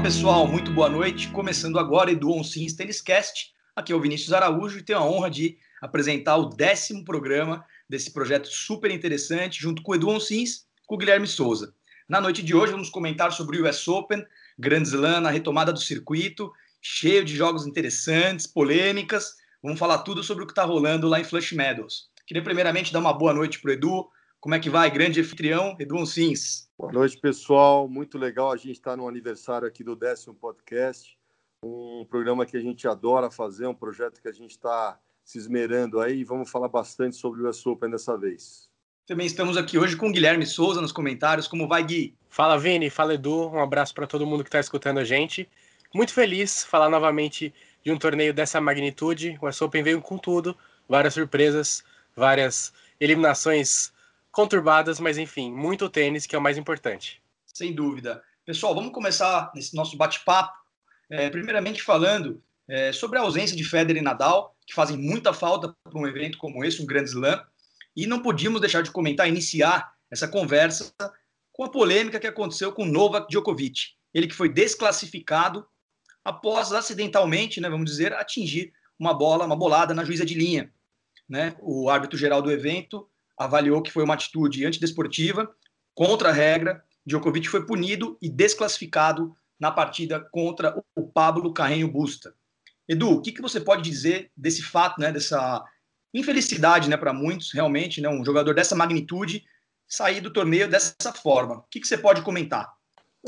Fala pessoal, muito boa noite. Começando agora Edu Onsins Tênis Cast. Aqui é o Vinícius Araújo e tenho a honra de apresentar o décimo programa desse projeto super interessante, junto com o Edu Onsins com o Guilherme Souza. Na noite de hoje vamos comentar sobre o US Open, Grand Slam, a retomada do circuito, cheio de jogos interessantes, polêmicas. Vamos falar tudo sobre o que está rolando lá em Flush Meadows. Queria primeiramente dar uma boa noite para o Edu. Como é que vai, grande anfitrião, Edu Onsins? Boa noite, pessoal. Muito legal a gente estar tá no aniversário aqui do décimo podcast, um programa que a gente adora fazer, um projeto que a gente está se esmerando aí. Vamos falar bastante sobre o US Open dessa vez. Também estamos aqui hoje com o Guilherme Souza nos comentários. Como vai, Gui? Fala, Vini. Fala, Edu. Um abraço para todo mundo que está escutando a gente. Muito feliz falar novamente de um torneio dessa magnitude. O US Open veio com tudo, várias surpresas, várias eliminações conturbadas, mas enfim, muito tênis que é o mais importante. Sem dúvida. Pessoal, vamos começar nesse nosso bate-papo. É, primeiramente falando é, sobre a ausência de Federer e Nadal, que fazem muita falta para um evento como esse, um grande slam. E não podíamos deixar de comentar, iniciar essa conversa com a polêmica que aconteceu com Novak Djokovic. Ele que foi desclassificado após acidentalmente, né, vamos dizer, atingir uma bola, uma bolada na juíza de linha. Né? O árbitro geral do evento avaliou que foi uma atitude antidesportiva, contra a regra. Djokovic foi punido e desclassificado na partida contra o Pablo Carreño Busta. Edu, o que, que você pode dizer desse fato, né, dessa infelicidade, né, para muitos, realmente, né, um jogador dessa magnitude sair do torneio dessa forma. O que, que você pode comentar?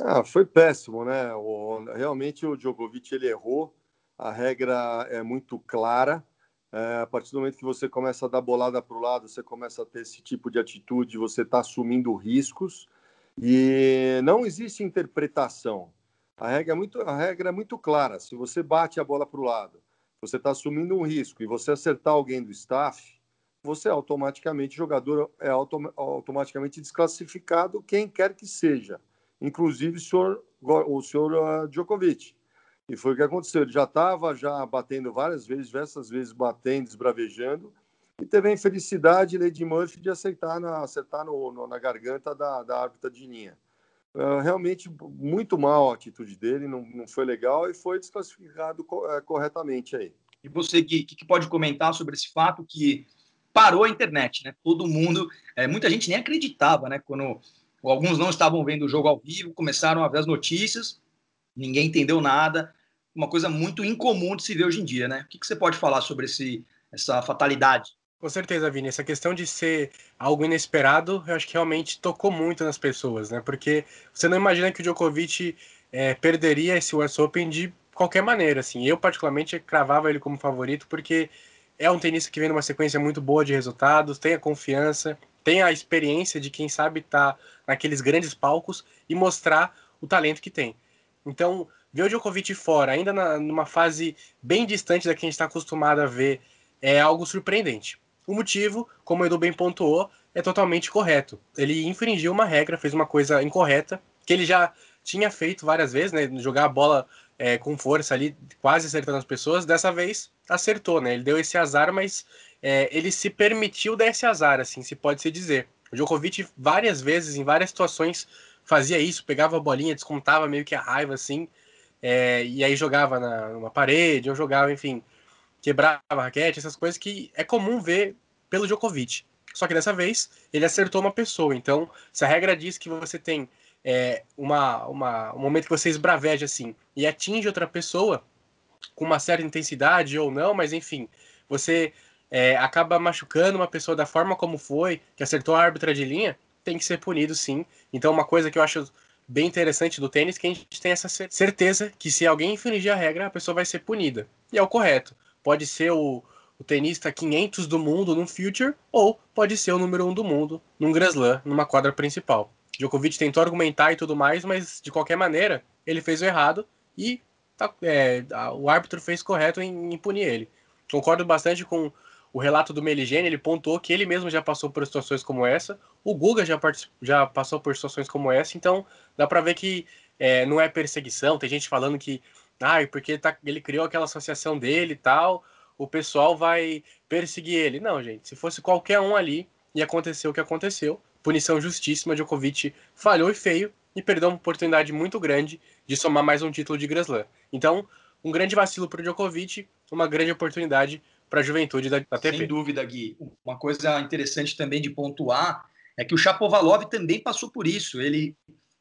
Ah, foi péssimo, né? O, realmente o Djokovic ele errou. A regra é muito clara. É, a partir do momento que você começa a dar bolada para o lado, você começa a ter esse tipo de atitude, você está assumindo riscos e não existe interpretação. A regra é muito, a regra é muito clara. Se você bate a bola para o lado você está assumindo um risco e você acertar alguém do staff, você é automaticamente, jogador é autom automaticamente desclassificado, quem quer que seja, inclusive o senhor, o senhor uh, Djokovic. E foi o que aconteceu. Ele já estava já batendo várias vezes, diversas vezes batendo, esbravejando, e teve a infelicidade, Lady Murphy, de aceitar na, acertar no, no, na garganta da, da árbitra de linha. Uh, realmente muito mal a atitude dele, não, não foi legal e foi desclassificado co uh, corretamente aí. E você que, que pode comentar sobre esse fato que parou a internet, né? Todo mundo, é, muita gente nem acreditava, né? Quando alguns não estavam vendo o jogo ao vivo, começaram a ver as notícias, ninguém entendeu nada, uma coisa muito incomum de se ver hoje em dia, né? O que, que você pode falar sobre esse, essa fatalidade? Com certeza, Vini. Essa questão de ser algo inesperado, eu acho que realmente tocou muito nas pessoas, né? Porque você não imagina que o Djokovic é, perderia esse US Open de qualquer maneira, assim. Eu, particularmente, cravava ele como favorito, porque é um tenista que vem numa sequência muito boa de resultados, tem a confiança, tem a experiência de quem sabe estar tá naqueles grandes palcos e mostrar o talento que tem. Então, ver o Djokovic fora, ainda na, numa fase bem distante da que a gente está acostumado a ver, é algo surpreendente. O motivo, como o Edu bem pontuou, é totalmente correto. Ele infringiu uma regra, fez uma coisa incorreta, que ele já tinha feito várias vezes, né? Jogar a bola é, com força ali, quase acertando as pessoas. Dessa vez acertou, né? Ele deu esse azar, mas é, ele se permitiu dar esse azar, assim, se pode se dizer. O Djokovic várias vezes, em várias situações, fazia isso, pegava a bolinha, descontava meio que a raiva, assim, é, e aí jogava na, numa parede, ou jogava, enfim, quebrava a raquete, essas coisas que é comum ver pelo Djokovic. Só que dessa vez ele acertou uma pessoa. Então, se a regra diz que você tem é, uma, uma, um momento que você esbraveja assim e atinge outra pessoa com uma certa intensidade ou não, mas enfim, você é, acaba machucando uma pessoa da forma como foi, que acertou a árbitra de linha, tem que ser punido sim. Então, uma coisa que eu acho bem interessante do tênis é que a gente tem essa certeza que se alguém infringir a regra, a pessoa vai ser punida. E é o correto. Pode ser o, o tenista 500 do mundo num Future, ou pode ser o número 1 do mundo num Grand Slam, numa quadra principal. Djokovic tentou argumentar e tudo mais, mas de qualquer maneira, ele fez o errado e tá, é, o árbitro fez correto em, em punir ele. Concordo bastante com o relato do Meligeni, ele pontuou que ele mesmo já passou por situações como essa, o Guga já, já passou por situações como essa, então dá para ver que é, não é perseguição, tem gente falando que, ah, porque tá, ele criou aquela associação dele e tal, o pessoal vai perseguir ele. Não, gente, se fosse qualquer um ali, e aconteceu o que aconteceu, punição justíssima, Djokovic falhou e feio, e perdeu uma oportunidade muito grande de somar mais um título de Grand Slam. Então, um grande vacilo para o Djokovic, uma grande oportunidade para a juventude da, da TP. Sem dúvida, Gui. Uma coisa interessante também de pontuar é que o Chapovalov também passou por isso. Ele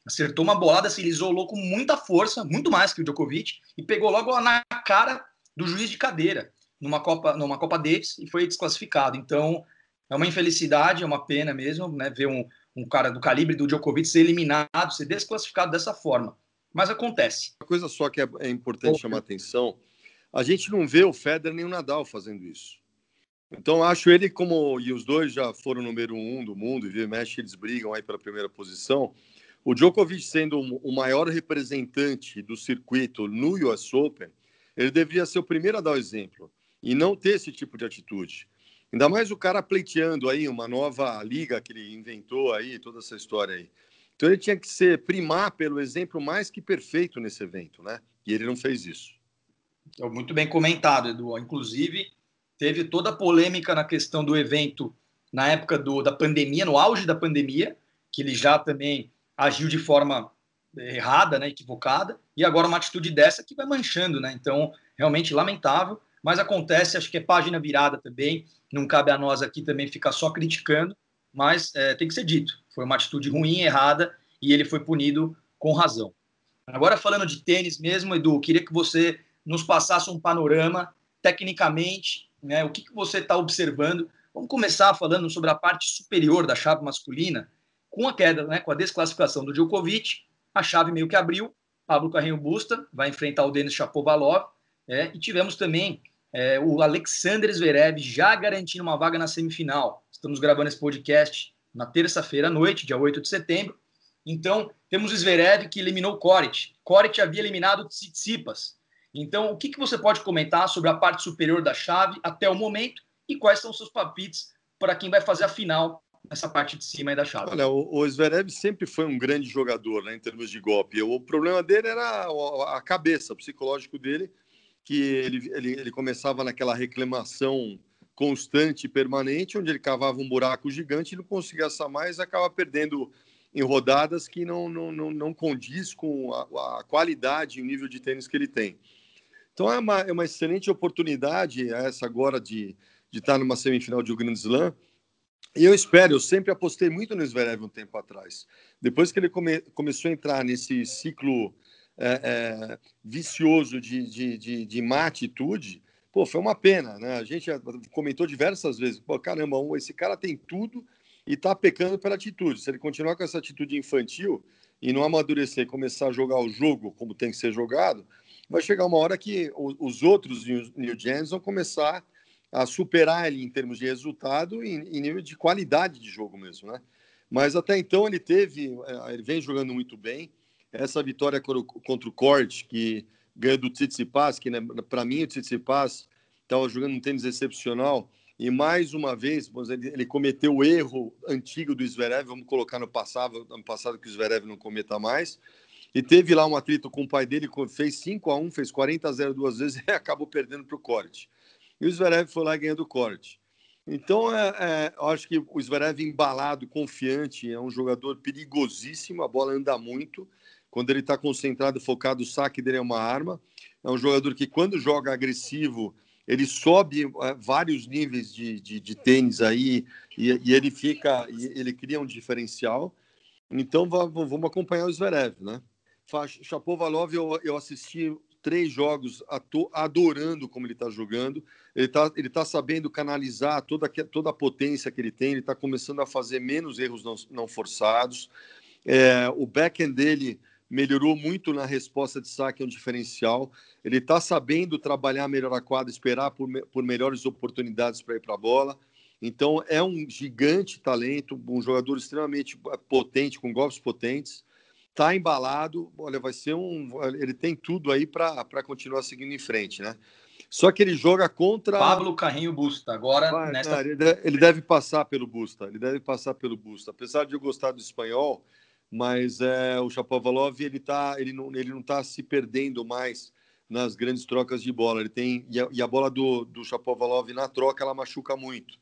acertou uma bolada, se isolou com muita força, muito mais que o Djokovic, e pegou logo na cara do juiz de cadeira numa Copa, numa Copa Davis e foi desclassificado. Então, é uma infelicidade, é uma pena mesmo, né, ver um, um cara do calibre do Djokovic ser eliminado, ser desclassificado dessa forma. Mas acontece. Uma coisa só que é, é importante chamar atenção: a gente não vê o Federer nem o Nadal fazendo isso. Então, acho ele como. E os dois já foram número um do mundo, e via mexe, eles brigam aí pela primeira posição. O Djokovic sendo o maior representante do circuito no US Open, ele deveria ser o primeiro a dar o exemplo e não ter esse tipo de atitude. Ainda mais o cara pleiteando aí uma nova liga que ele inventou aí, toda essa história aí. Então ele tinha que ser primar pelo exemplo mais que perfeito nesse evento, né? E ele não fez isso. Então, muito bem comentado, Edu. Inclusive, teve toda a polêmica na questão do evento na época do, da pandemia, no auge da pandemia, que ele já também agiu de forma errada, né, equivocada, e agora uma atitude dessa que vai manchando, né? Então, realmente lamentável mas acontece, acho que é página virada também, não cabe a nós aqui também ficar só criticando, mas é, tem que ser dito, foi uma atitude ruim, errada, e ele foi punido com razão. Agora falando de tênis mesmo, Edu, queria que você nos passasse um panorama, tecnicamente, né, o que, que você está observando. Vamos começar falando sobre a parte superior da chave masculina, com a queda, né, com a desclassificação do Djokovic, a chave meio que abriu, Pablo Carreño Busta vai enfrentar o Denis Shapovalov, é, e tivemos também é, o Alexander Zverev já garantindo uma vaga na semifinal. Estamos gravando esse podcast na terça-feira à noite, dia 8 de setembro. Então, temos o Zverev que eliminou o Koric. Koric havia eliminado Tsitsipas. Então, o que, que você pode comentar sobre a parte superior da chave até o momento e quais são os seus palpites para quem vai fazer a final nessa parte de cima da chave? Olha, o, o Zverev sempre foi um grande jogador né, em termos de golpe. O problema dele era a cabeça, o psicológico dele que ele, ele, ele começava naquela reclamação constante e permanente, onde ele cavava um buraco gigante e não conseguia assar mais, acaba perdendo em rodadas que não, não, não, não condiz com a, a qualidade e o nível de tênis que ele tem. Então é uma, é uma excelente oportunidade essa agora de, de estar numa semifinal de um Grand Slam. E eu espero, eu sempre apostei muito no Zverev um tempo atrás. Depois que ele come, começou a entrar nesse ciclo é, é, vicioso de, de, de, de má atitude, pô, foi uma pena, né? A gente comentou diversas vezes, pô, caramba, esse cara tem tudo e tá pecando pela atitude. Se ele continuar com essa atitude infantil e não amadurecer, começar a jogar o jogo como tem que ser jogado, vai chegar uma hora que os outros New Gens vão começar a superar ele em termos de resultado e em nível de qualidade de jogo mesmo, né? Mas até então ele teve, é, ele vem jogando muito bem. Essa vitória contra o Corte, que ganha do Tsitsipas, que né, para mim o Tsitsipas estava jogando um tênis excepcional, e mais uma vez ele cometeu o erro antigo do Zverev, vamos colocar no passado, no passado que o Zverev não cometa mais, e teve lá um atrito com o pai dele, fez 5 a 1 fez 40 a 0 duas vezes e acabou perdendo para o Corte. E o Zverev foi lá ganhando o Corte. Então, é, é, eu acho que o Zverev embalado, confiante, é um jogador perigosíssimo, a bola anda muito, quando ele está concentrado, focado, o saque dele é uma arma. É um jogador que, quando joga agressivo, ele sobe é, vários níveis de, de, de tênis aí e, e, ele fica, ele cria um diferencial. Então, vamos acompanhar o Zverev, né? Chapovalov, eu, eu assisti três jogos adorando como ele está jogando. Ele está ele tá sabendo canalizar toda, toda a potência que ele tem. Ele está começando a fazer menos erros não, não forçados. É, o backhand dele melhorou muito na resposta de saque, é um diferencial. Ele está sabendo trabalhar melhor a quadra, esperar por, por melhores oportunidades para ir para a bola. Então, é um gigante talento, um jogador extremamente potente, com golpes potentes. Está embalado, olha, vai ser um. Ele tem tudo aí para continuar seguindo em frente, né? Só que ele joga contra. Pablo Carrinho Busta, agora vai, nesta... ele, deve, ele deve passar pelo Busta, ele deve passar pelo Busta. Apesar de eu gostar do espanhol, mas é, o Chapovalov ele tá, ele não, ele não está se perdendo mais nas grandes trocas de bola. Ele tem e a, e a bola do, do Chapovalov na troca ela machuca muito.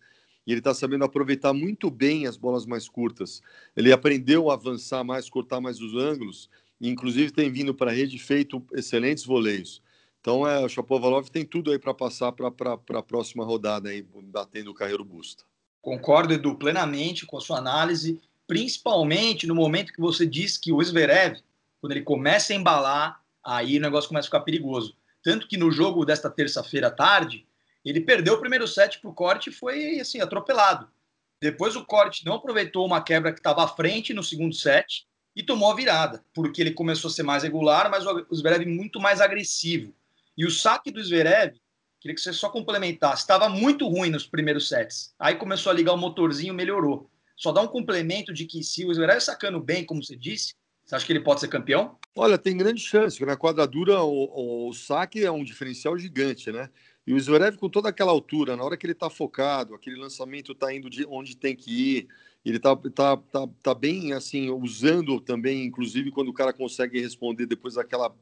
E ele está sabendo aproveitar muito bem as bolas mais curtas. Ele aprendeu a avançar mais, cortar mais os ângulos, e inclusive tem vindo para a rede feito excelentes voleios. Então, é, o Chapovalov tem tudo aí para passar para a próxima rodada, aí, batendo o carreiro busta. Concordo, Edu, plenamente com a sua análise, principalmente no momento que você diz que o Zverev, quando ele começa a embalar, aí o negócio começa a ficar perigoso. Tanto que no jogo desta terça-feira à tarde, ele perdeu o primeiro set para o corte e foi assim, atropelado. Depois o corte não aproveitou uma quebra que estava à frente no segundo set e tomou a virada, porque ele começou a ser mais regular, mas o Zverev muito mais agressivo. E o saque do Zverev, queria que você só complementasse, estava muito ruim nos primeiros sets. Aí começou a ligar o motorzinho, melhorou. Só dá um complemento de que se o Zverev sacando bem, como você disse, você acha que ele pode ser campeão? Olha, tem grande chance. Na quadradura, o, o, o saque é um diferencial gigante, né? E o Zverev, com toda aquela altura, na hora que ele está focado, aquele lançamento está indo de onde tem que ir, ele está tá, tá, tá bem, assim, usando também, inclusive, quando o cara consegue responder depois daquela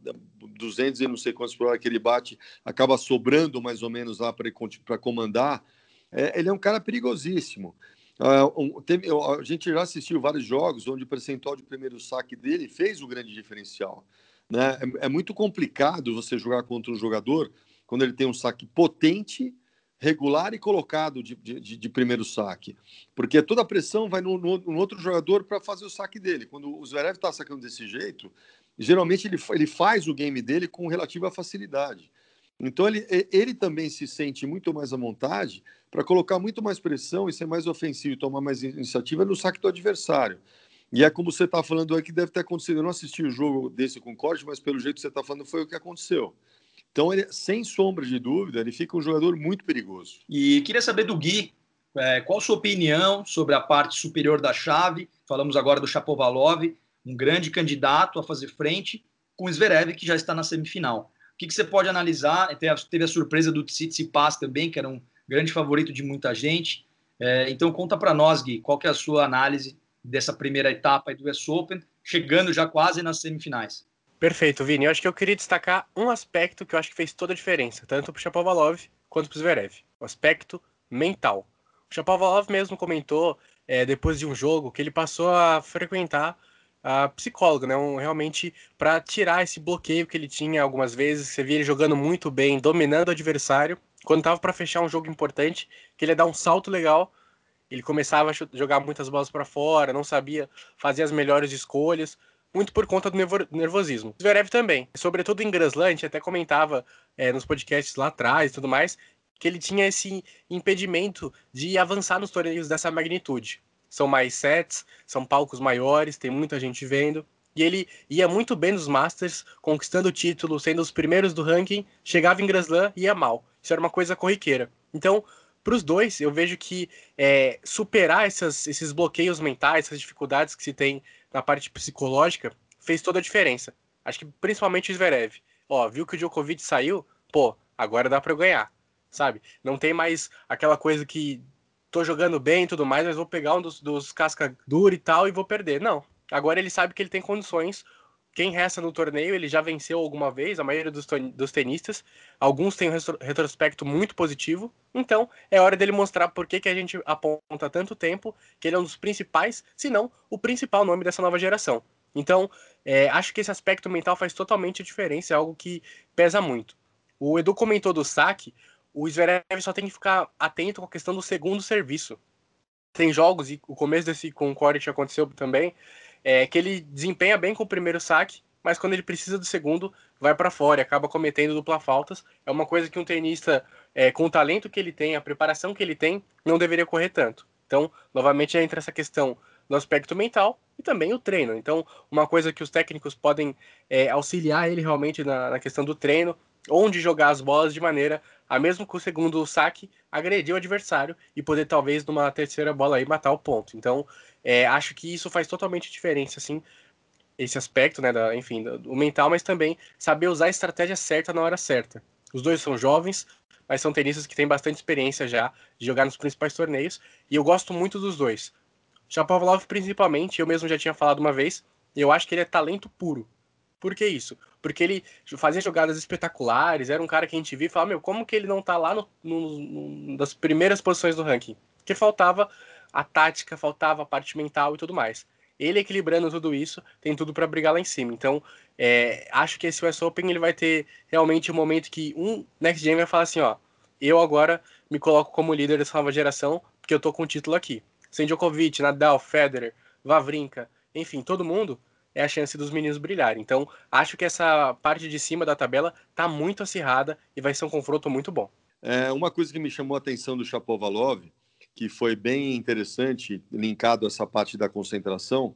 200 e não sei quantos por hora que ele bate, acaba sobrando mais ou menos lá para comandar. É, ele é um cara perigosíssimo. Uh, a gente já assistiu vários jogos onde o percentual de primeiro saque dele fez o grande diferencial. Né? É, é, muito complicado você jogar contra um jogador quando ele tem um saque potente, regular e colocado de, de, de primeiro saque. Porque toda a pressão vai no, no, no outro jogador para fazer o saque dele. Quando o Zverev está sacando desse jeito, geralmente ele, ele faz o game dele com relativa facilidade. Então ele, ele também se sente muito mais à vontade para colocar muito mais pressão e ser mais ofensivo e tomar mais iniciativa no saque do adversário. E é como você está falando aqui, deve ter acontecido. Eu não assisti o jogo desse com corte, mas pelo jeito que você está falando, foi o que aconteceu. Então, ele, sem sombra de dúvida, ele fica um jogador muito perigoso. E queria saber do Gui, é, qual sua opinião sobre a parte superior da chave? Falamos agora do Chapovalov, um grande candidato a fazer frente com o Zverev, que já está na semifinal. O que, que você pode analisar? Teve a surpresa do Tsitsipas também, que era um grande favorito de muita gente. É, então conta para nós, Gui, qual que é a sua análise dessa primeira etapa do US Open, chegando já quase nas semifinais? Perfeito, Vini. Eu acho que eu queria destacar um aspecto que eu acho que fez toda a diferença, tanto para o Chapovalov quanto para o Zverev, o aspecto mental. O Chapovalov mesmo comentou, é, depois de um jogo, que ele passou a frequentar a psicóloga, né? Um, realmente para tirar esse bloqueio que ele tinha algumas vezes. Você via ele jogando muito bem, dominando o adversário. Quando tava para fechar um jogo importante, que ele ia dar um salto legal, ele começava a jogar muitas bolas para fora, não sabia fazer as melhores escolhas, muito por conta do nervosismo. Zverev também, sobretudo em gente até comentava é, nos podcasts lá atrás e tudo mais, que ele tinha esse impedimento de avançar nos torneios dessa magnitude são mais sets, são palcos maiores, tem muita gente vendo. E ele ia muito bem nos Masters, conquistando o título, sendo os primeiros do ranking, chegava em Grand Slam e ia mal. Isso era uma coisa corriqueira. Então, para os dois, eu vejo que é, superar essas, esses bloqueios mentais, essas dificuldades que se tem na parte psicológica, fez toda a diferença. Acho que principalmente o Zverev. Ó, viu que o Djokovic saiu? Pô, agora dá para eu ganhar, sabe? Não tem mais aquela coisa que tô jogando bem e tudo mais, mas vou pegar um dos, dos casca dura e tal e vou perder. Não. Agora ele sabe que ele tem condições. Quem resta no torneio, ele já venceu alguma vez, a maioria dos, dos tenistas. Alguns têm um retrospecto muito positivo. Então, é hora dele mostrar por que, que a gente aponta tanto tempo que ele é um dos principais, se não o principal nome dessa nova geração. Então, é, acho que esse aspecto mental faz totalmente a diferença, é algo que pesa muito. O Edu comentou do saque, o Zverev só tem que ficar atento com a questão do segundo serviço. Tem jogos, e o começo desse Corey aconteceu também, é, que ele desempenha bem com o primeiro saque, mas quando ele precisa do segundo, vai para fora e acaba cometendo dupla faltas. É uma coisa que um tenista, é, com o talento que ele tem, a preparação que ele tem, não deveria correr tanto. Então, novamente, entra essa questão do aspecto mental e também o treino. Então, uma coisa que os técnicos podem é, auxiliar ele realmente na, na, questão do treino, onde jogar as bolas de maneira a mesmo com o segundo saque agredir o adversário e poder talvez numa terceira bola aí matar o ponto. Então, é, acho que isso faz totalmente diferença, assim, esse aspecto, né, da, enfim, do mental, mas também saber usar a estratégia certa na hora certa. Os dois são jovens, mas são tenistas que têm bastante experiência já de jogar nos principais torneios, e eu gosto muito dos dois. Shapovalov principalmente, eu mesmo já tinha falado uma vez, eu acho que ele é talento puro. Por que isso? Porque ele fazia jogadas espetaculares, era um cara que a gente via e falava, meu, como que ele não tá lá no, no, no, primeiras posições do ranking? porque faltava a tática, faltava a parte mental e tudo mais. Ele equilibrando tudo isso, tem tudo para brigar lá em cima. Então, é, acho que esse US Open ele vai ter realmente um momento que um Next Gen vai falar assim, ó, eu agora me coloco como líder dessa nova geração, porque eu tô com o título aqui. Sem Djokovic, Nadal, Federer, Vavrinka, enfim, todo mundo, é a chance dos meninos brilharem. Então, acho que essa parte de cima da tabela tá muito acirrada e vai ser um confronto muito bom. É, uma coisa que me chamou a atenção do Chapovalov, que foi bem interessante, linkado a essa parte da concentração,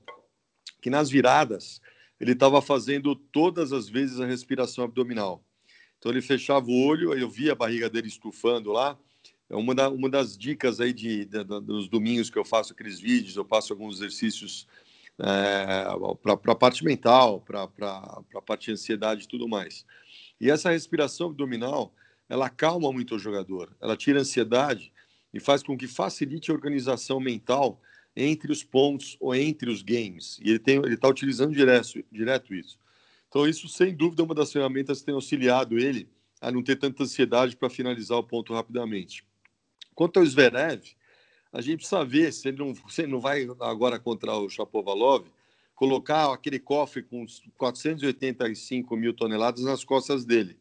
que nas viradas ele estava fazendo todas as vezes a respiração abdominal. Então ele fechava o olho, eu via a barriga dele estufando lá. É uma, da, uma das dicas aí de, de, de, dos domingos que eu faço aqueles vídeos, eu passo alguns exercícios é, para a parte mental, para a parte de ansiedade e tudo mais. E essa respiração abdominal, ela calma muito o jogador, ela tira a ansiedade e faz com que facilite a organização mental entre os pontos ou entre os games. E ele está utilizando direto, direto isso. Então, isso, sem dúvida, é uma das ferramentas que tem auxiliado ele a não ter tanta ansiedade para finalizar o ponto rapidamente. Quanto ao Zverev, a gente precisa ver se ele não, se ele não vai agora contra o Chapovalov colocar aquele cofre com 485 mil toneladas nas costas dele.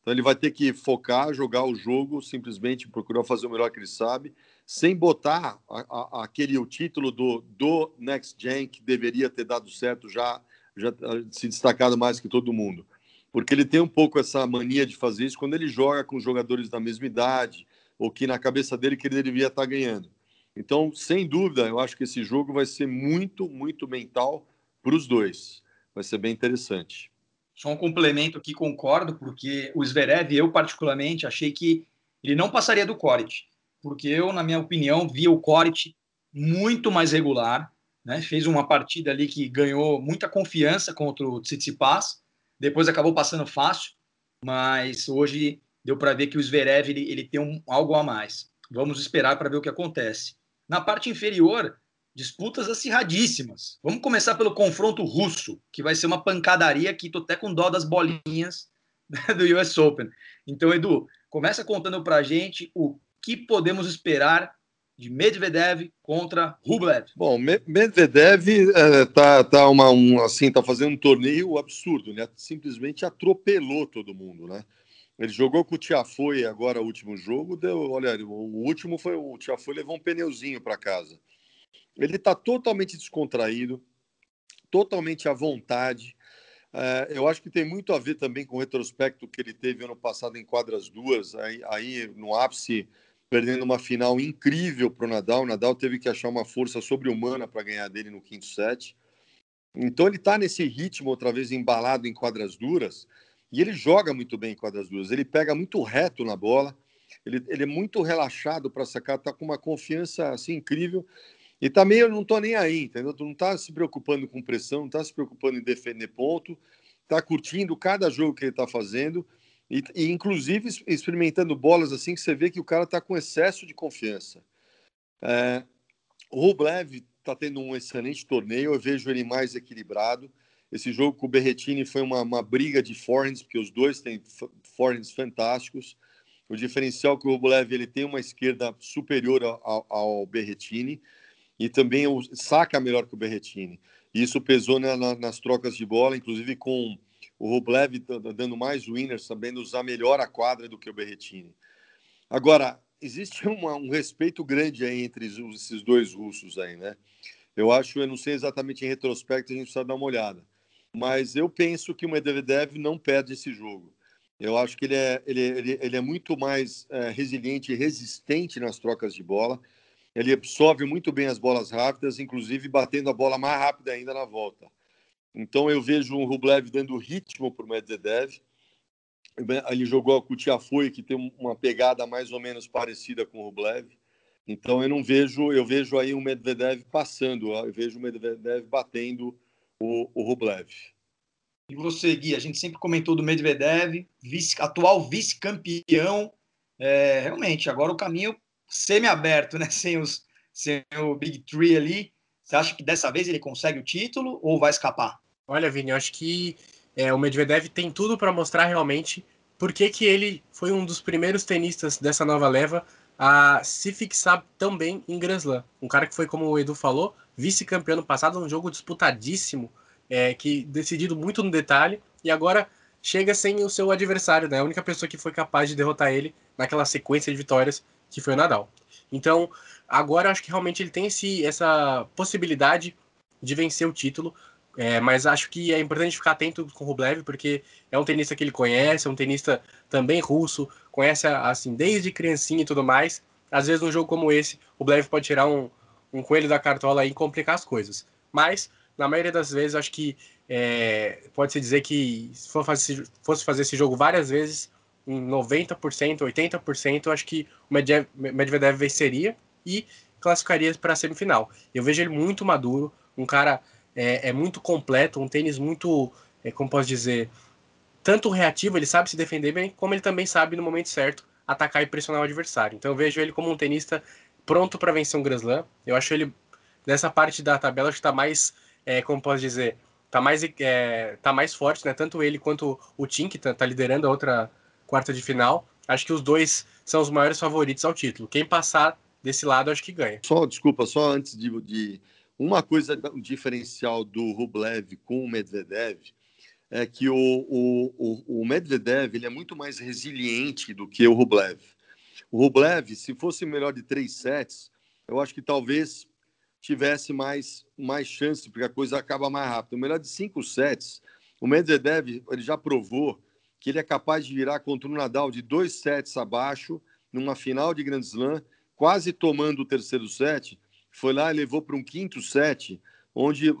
Então ele vai ter que focar, jogar o jogo, simplesmente procurar fazer o melhor que ele sabe, sem botar a, a, aquele o título do, do Next Gen que deveria ter dado certo já, já se destacado mais que todo mundo. Porque ele tem um pouco essa mania de fazer isso quando ele joga com jogadores da mesma idade, ou que na cabeça dele que ele devia estar ganhando. Então, sem dúvida, eu acho que esse jogo vai ser muito, muito mental para os dois. Vai ser bem interessante. Só um complemento aqui, concordo, porque o Zverev, eu particularmente, achei que ele não passaria do Coric, porque eu, na minha opinião, via o Coric muito mais regular, né? fez uma partida ali que ganhou muita confiança contra o Tsitsipas, depois acabou passando fácil, mas hoje deu para ver que o Zverev ele, ele tem um, algo a mais. Vamos esperar para ver o que acontece. Na parte inferior, disputas acirradíssimas. Vamos começar pelo confronto russo, que vai ser uma pancadaria que tô até com dó das bolinhas do US Open. Então, Edu, começa contando para a gente o que podemos esperar de Medvedev contra Rublev. Bom, Medvedev é, tá, tá uma, um, assim, tá fazendo um torneio absurdo, né? Simplesmente atropelou todo mundo, né? Ele jogou com o Tiafoe agora o último jogo, deu, olha, o último foi o Tiafoe levou um pneuzinho para casa. Ele está totalmente descontraído, totalmente à vontade. É, eu acho que tem muito a ver também com o retrospecto que ele teve ano passado em quadras duas, aí, aí no ápice, perdendo uma final incrível para o Nadal. O Nadal teve que achar uma força sobre-humana para ganhar dele no quinto set. Então ele está nesse ritmo outra vez embalado em quadras duras e ele joga muito bem em quadras duras. Ele pega muito reto na bola. Ele, ele é muito relaxado para sacar, tá com uma confiança assim incrível. E também eu não tô nem aí, entendeu? Tu não tá se preocupando com pressão, não tá se preocupando em defender ponto, tá curtindo cada jogo que ele tá fazendo e, e inclusive experimentando bolas assim que você vê que o cara tá com excesso de confiança. É, o Rublev tá tendo um excelente torneio, eu vejo ele mais equilibrado. Esse jogo com o Berretini foi uma, uma briga de forehands, porque os dois têm forehands fantásticos. O diferencial é que o Rublev ele tem uma esquerda superior ao, ao Berretini e também o, saca melhor que o Berretini. Isso pesou na, nas trocas de bola, inclusive com o Rublev dando mais winners, sabendo usar melhor a quadra do que o Berretini. Agora, existe uma, um respeito grande aí entre esses dois russos aí, né? Eu acho, eu não sei exatamente em retrospecto, a gente precisa dar uma olhada mas eu penso que o Medvedev não perde esse jogo. Eu acho que ele é, ele, ele, ele é muito mais é, resiliente e resistente nas trocas de bola. Ele absorve muito bem as bolas rápidas, inclusive batendo a bola mais rápida ainda na volta. Então eu vejo o Rublev dando ritmo para o Medvedev. Ele jogou com o que tem uma pegada mais ou menos parecida com o Rublev. Então eu não vejo, eu vejo aí o Medvedev passando, eu vejo o Medvedev batendo o, o Rublev. E você, Gui, a gente sempre comentou do Medvedev, vice, atual vice-campeão. É, realmente, agora o caminho semi-aberto, né? Sem, os, sem o Big Three ali. Você acha que dessa vez ele consegue o título ou vai escapar? Olha, Vini, eu acho que é, o Medvedev tem tudo para mostrar realmente por que, que ele foi um dos primeiros tenistas dessa nova leva a se fixar também em Grand Slam. Um cara que foi, como o Edu falou, vice-campeão no passado, um jogo disputadíssimo, é, que decidido muito no detalhe, e agora chega sem o seu adversário, né? A única pessoa que foi capaz de derrotar ele naquela sequência de vitórias que foi o Nadal. Então, agora acho que realmente ele tem esse, essa possibilidade de vencer o título, é, mas acho que é importante ficar atento com o Rublev, porque é um tenista que ele conhece, é um tenista também russo, conhece assim desde criancinha e tudo mais. Às vezes, num jogo como esse, o Rublev pode tirar um, um coelho da cartola e complicar as coisas. Mas, na maioria das vezes, acho que é, pode-se dizer que se for fazer, fosse fazer esse jogo várias vezes, em 90%, 80%, acho que o Medvedev venceria e classificaria para a semifinal. Eu vejo ele muito maduro, um cara é, é muito completo, um tênis muito, é, como posso dizer, tanto reativo, ele sabe se defender bem, como ele também sabe, no momento certo, atacar e pressionar o adversário. Então eu vejo ele como um tenista pronto para vencer um Grand Slam. Eu acho ele, nessa parte da tabela, está mais, é, como posso dizer, tá mais, é, tá mais forte, né? Tanto ele quanto o Tim, que tá, tá, liderando a outra quarta de final. Acho que os dois são os maiores favoritos ao título. Quem passar desse lado, acho que ganha. Só, desculpa, só antes de, de uma coisa um diferencial do Rublev com o Medvedev é que o, o, o, Medvedev ele é muito mais resiliente do que o Rublev. O Rublev, se fosse melhor de três sets, eu acho que talvez tivesse mais, mais chance, porque a coisa acaba mais rápido. Melhor de cinco sets, o Medvedev ele já provou que ele é capaz de virar contra o Nadal de dois sets abaixo, numa final de Grand Slam, quase tomando o terceiro set, foi lá e levou para um quinto set, onde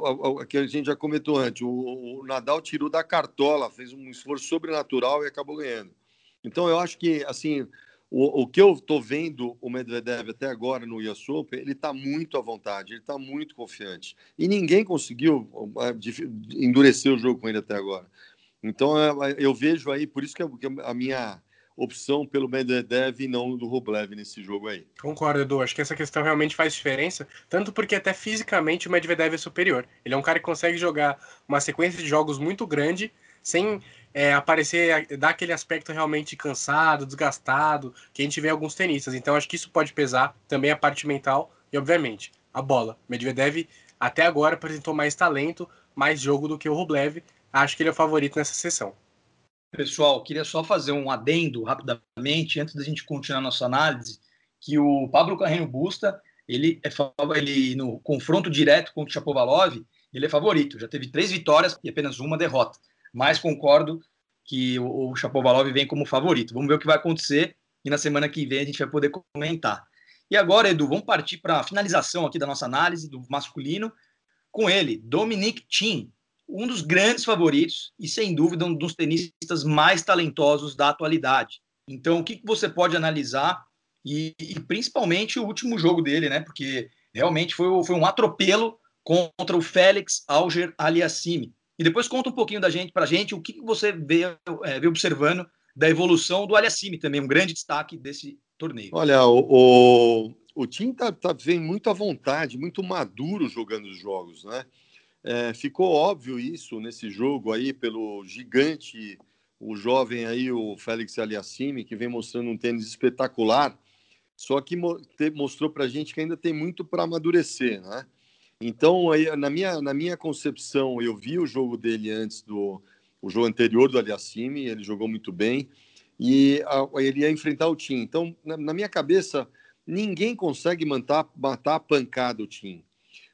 que a gente já comentou antes, o, o, Nadal tirou da cartola, fez um esforço sobrenatural e acabou ganhando. Então eu acho que assim o, o que eu estou vendo o Medvedev até agora no US Open, ele está muito à vontade, ele está muito confiante e ninguém conseguiu é, endurecer o jogo com ele até agora. Então é, eu vejo aí, por isso que a minha opção pelo Medvedev e não do Rublev nesse jogo aí. Concordo, Edu. Acho que essa questão realmente faz diferença, tanto porque até fisicamente o Medvedev é superior. Ele é um cara que consegue jogar uma sequência de jogos muito grande, sem é, aparecer, dar aquele aspecto realmente cansado, desgastado, que a gente vê alguns tenistas. Então acho que isso pode pesar também a parte mental e, obviamente, a bola. Medvedev até agora apresentou mais talento, mais jogo do que o Rublev. Acho que ele é o favorito nessa sessão. Pessoal, queria só fazer um adendo rapidamente, antes da gente continuar nossa análise, que o Pablo Carreño Busta, ele, é, ele no confronto direto com o Chapovalov, ele é favorito, já teve três vitórias e apenas uma derrota. Mas concordo que o, o Chapovalov vem como favorito. Vamos ver o que vai acontecer e na semana que vem a gente vai poder comentar. E agora, Edu, vamos partir para a finalização aqui da nossa análise do masculino com ele, Dominic Thiem, um dos grandes favoritos e, sem dúvida, um dos tenistas mais talentosos da atualidade. Então, o que, que você pode analisar e, e, principalmente o último jogo dele, né? Porque realmente foi, foi um atropelo contra o Félix Auger Aliassime. E depois conta um pouquinho da gente, para a gente, o que, você vê, é, vê, observando da evolução do Aliassime também, um grande destaque desse torneio. Olha, o, o, o time tá, tá, vem muito à vontade, muito maduro jogando os jogos, né? É, ficou óbvio isso nesse jogo aí pelo gigante, o jovem aí, o Félix Aliassime, que vem mostrando um tênis espetacular, só que mostrou para a gente que ainda tem muito para amadurecer, né? Então, aí, na, minha, na minha concepção, eu vi o jogo dele antes do o jogo anterior do Aliassime, ele jogou muito bem, e a, ele ia enfrentar o Tim. Então, na, na, minha cabeça, ninguém consegue matar, matar a pancada o Tim.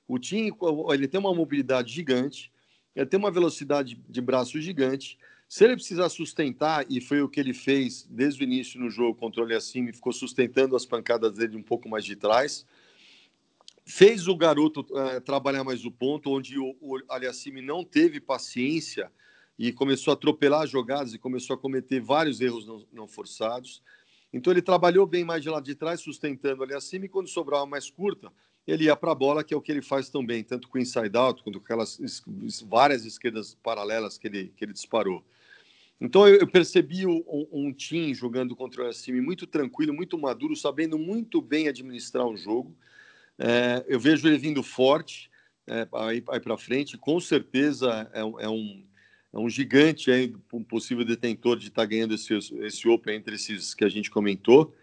O Tim ele tem uma mobilidade gigante, ele tem uma velocidade de braço gigante. Se ele precisar sustentar, e foi o que ele fez desde o início no jogo contra o Aliassime, ficou sustentando as pancadas dele um pouco mais de trás, fez o garoto uh, trabalhar mais o ponto, onde o, o Aliassime não teve paciência e começou a atropelar jogadas e começou a cometer vários erros não, não forçados. Então ele trabalhou bem mais de lá de trás, sustentando ali acima, e quando sobrava mais curta, ele ia para a bola, que é o que ele faz também, tanto com inside out, quanto com aquelas várias esquerdas paralelas que ele, que ele disparou. Então eu, percebi um, um time jogando contra o Yacine muito tranquilo, muito maduro, sabendo muito bem administrar o jogo. É, eu vejo ele vindo forte é, aí, aí para frente, com certeza é, é, um, é um gigante, aí, um possível detentor de estar tá ganhando esse, esse Open entre esses que a gente comentou.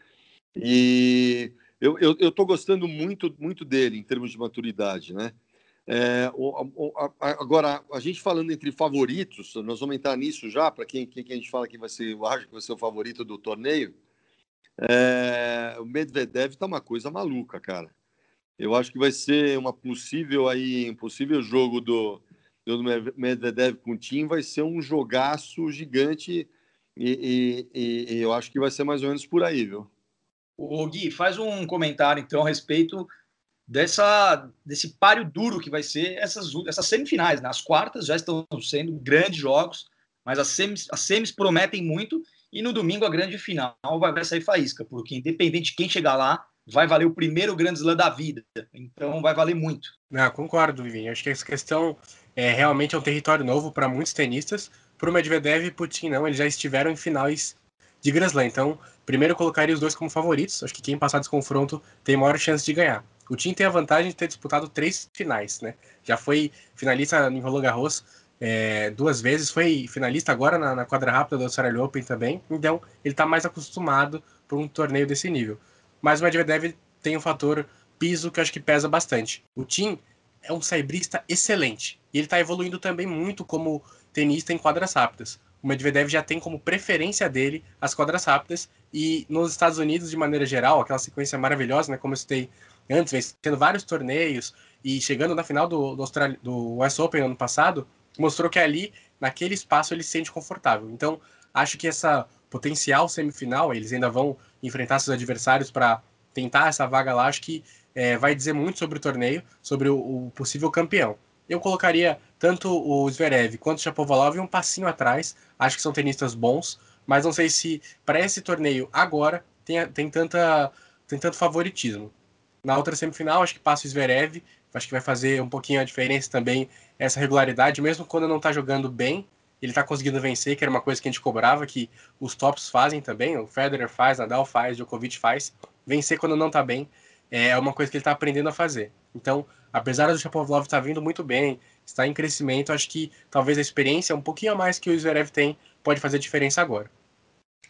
E eu estou gostando muito, muito dele em termos de maturidade, né? É, o, a, agora, a gente falando entre favoritos, nós vamos entrar nisso já, para quem, quem, quem, a gente fala que vai ser, acho que vai ser o favorito do torneio. É, o Medvedev tá uma coisa maluca, cara. Eu acho que vai ser uma possível aí, um possível jogo do, do Medvedev com o Tim, vai ser um jogaço gigante e, e, e, eu acho que vai ser mais ou menos por aí, viu? O Gui, faz um comentário então a respeito dessa, desse páreo duro que vai ser essas, essas semifinais. Né? As quartas já estão sendo grandes jogos, mas as semis, as semis prometem muito. E no domingo a grande final vai, vai sair faísca, porque independente de quem chegar lá, vai valer o primeiro grande slam da vida. Então vai valer muito. Não, concordo, Vivinho. Acho que essa questão é realmente é um território novo para muitos tenistas. Para o Medvedev e Putin não, eles já estiveram em finais de Grand Slam. Então, primeiro eu colocaria os dois como favoritos. Acho que quem passar desse confronto tem maior chance de ganhar. O Tim tem a vantagem de ter disputado três finais, né? Já foi finalista em Roland Garros é, duas vezes, foi finalista agora na, na quadra rápida do Australian Open também. Então, ele está mais acostumado para um torneio desse nível. Mas o Medvedev tem um fator piso que eu acho que pesa bastante. O Tim é um saibrista excelente. E ele está evoluindo também muito como tenista em quadras rápidas. O Medvedev já tem como preferência dele as quadras rápidas. E nos Estados Unidos, de maneira geral, aquela sequência maravilhosa, né, como eu citei antes, vencendo vários torneios e chegando na final do, do, do West Open ano passado, mostrou que ali, naquele espaço, ele se sente confortável. Então, acho que essa potencial semifinal, eles ainda vão enfrentar seus adversários para tentar essa vaga lá, acho que é, vai dizer muito sobre o torneio, sobre o, o, possível campeão. Eu colocaria tanto o Zverev quanto o Shapovalov um passinho atrás, acho que são tenistas bons, mas não sei se para esse torneio agora tem, tem, tanta, tem tanto favoritismo. Na outra semifinal, acho que passa o Zverev, acho que vai fazer um pouquinho a diferença também essa regularidade, mesmo quando não está jogando bem, ele está conseguindo vencer, que era uma coisa que a gente cobrava, que os tops fazem também, o Federer faz, Nadal faz, Djokovic faz, vencer quando não está bem é uma coisa que ele está aprendendo a fazer. Então, apesar do Shapovalov estar tá vindo muito bem, está em crescimento, acho que talvez a experiência um pouquinho a mais que o Zverev tem pode fazer diferença agora.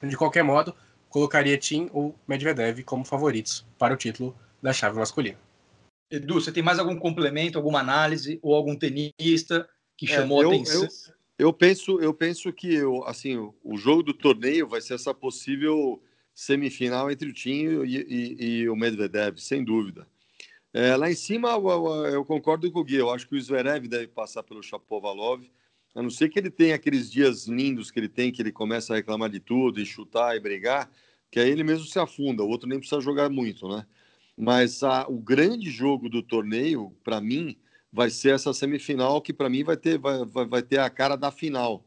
De qualquer modo, colocaria Tim ou Medvedev como favoritos para o título da chave masculina. Edu, você tem mais algum complemento, alguma análise ou algum tenista que é, chamou é, eu, atenção? Eu, eu, penso, eu penso que eu, assim, o, jogo do torneio vai ser essa possível semifinal entre o Tim e, e, e o Medvedev, sem dúvida. É, lá em cima, eu, eu, concordo com o Gui. Eu acho que o Zverev deve passar pelo Chapovalov, a não ser que ele tenha aqueles dias lindos que ele tem, que ele começa a reclamar de tudo, e chutar e brigar, que aí ele mesmo se afunda. O outro nem precisa jogar muito, né? Mas a, o grande jogo do torneio, para mim, vai ser essa semifinal que para mim vai ter, vai, vai, ter a cara da final